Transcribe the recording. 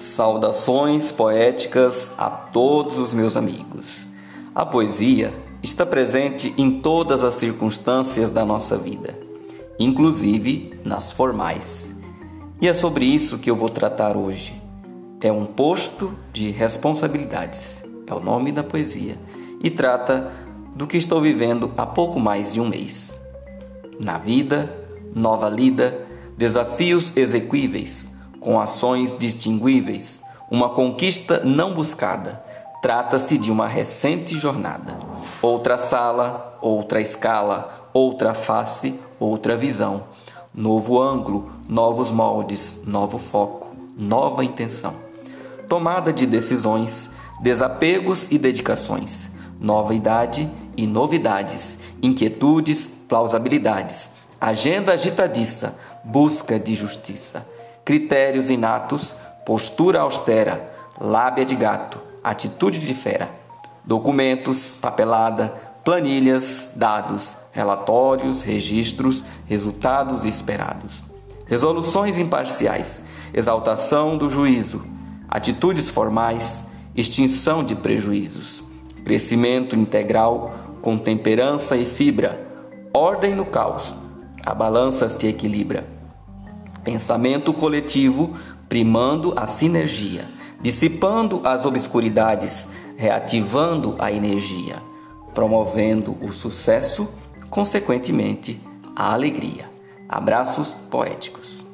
Saudações poéticas a todos os meus amigos. A poesia está presente em todas as circunstâncias da nossa vida, inclusive nas formais. E é sobre isso que eu vou tratar hoje. É um posto de responsabilidades, é o nome da poesia, e trata do que estou vivendo há pouco mais de um mês. Na vida, nova lida, desafios exequíveis com ações distinguíveis, uma conquista não buscada. Trata-se de uma recente jornada. Outra sala, outra escala, outra face, outra visão. Novo ângulo, novos moldes, novo foco, nova intenção. Tomada de decisões, desapegos e dedicações. Nova idade e novidades, inquietudes, plausibilidades. Agenda agitadiça, busca de justiça critérios inatos, postura austera, lábia de gato, atitude de fera, documentos, papelada, planilhas, dados, relatórios, registros, resultados esperados, resoluções imparciais, exaltação do juízo, atitudes formais, extinção de prejuízos, crescimento integral com temperança e fibra, ordem no caos, a balança se equilibra Pensamento coletivo primando a sinergia, dissipando as obscuridades, reativando a energia, promovendo o sucesso, consequentemente, a alegria. Abraços poéticos.